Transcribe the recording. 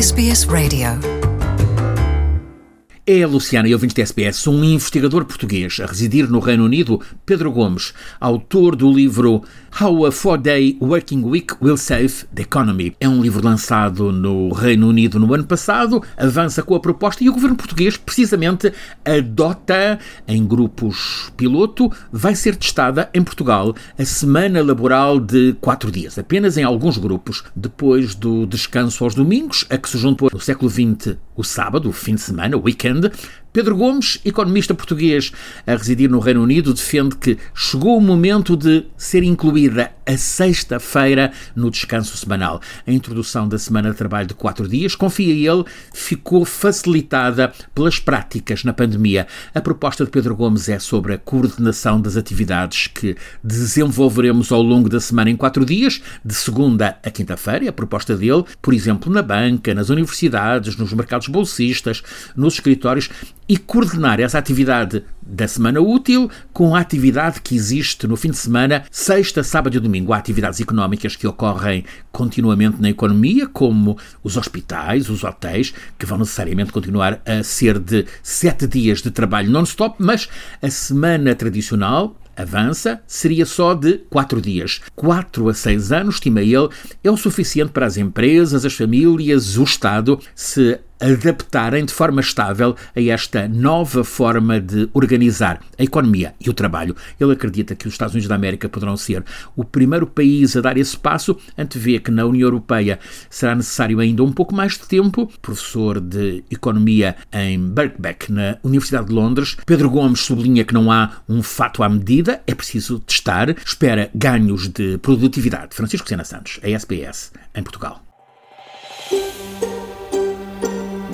SBS Radio. É, Luciana e ouvintes da SBS, um investigador português a residir no Reino Unido, Pedro Gomes, autor do livro How a Four-Day Working Week Will Save the Economy. É um livro lançado no Reino Unido no ano passado, avança com a proposta e o governo português, precisamente, adota em grupos piloto. Vai ser testada em Portugal a semana laboral de quatro dias, apenas em alguns grupos, depois do descanso aos domingos, a que se juntou no século XX o sábado, o fim de semana, o weekend, land Pedro Gomes, economista português a residir no Reino Unido, defende que chegou o momento de ser incluída a sexta-feira no descanso semanal. A introdução da semana de trabalho de quatro dias, confia ele, ficou facilitada pelas práticas na pandemia. A proposta de Pedro Gomes é sobre a coordenação das atividades que desenvolveremos ao longo da semana em quatro dias, de segunda a quinta-feira. A proposta dele, por exemplo, na banca, nas universidades, nos mercados bolsistas, nos escritórios e coordenar essa atividade da semana útil com a atividade que existe no fim de semana, sexta, sábado e domingo. Há atividades económicas que ocorrem continuamente na economia, como os hospitais, os hotéis, que vão necessariamente continuar a ser de sete dias de trabalho non-stop, mas a semana tradicional, avança, seria só de quatro dias. Quatro a seis anos, estima ele, é o suficiente para as empresas, as famílias, o Estado se adaptarem de forma estável a esta nova forma de organizar a economia e o trabalho. Ele acredita que os Estados Unidos da América poderão ser o primeiro país a dar esse passo, antevê que na União Europeia será necessário ainda um pouco mais de tempo. Professor de Economia em Birkbeck, na Universidade de Londres, Pedro Gomes sublinha que não há um fato à medida, é preciso testar, espera ganhos de produtividade. Francisco Sena Santos, a SBS, em Portugal.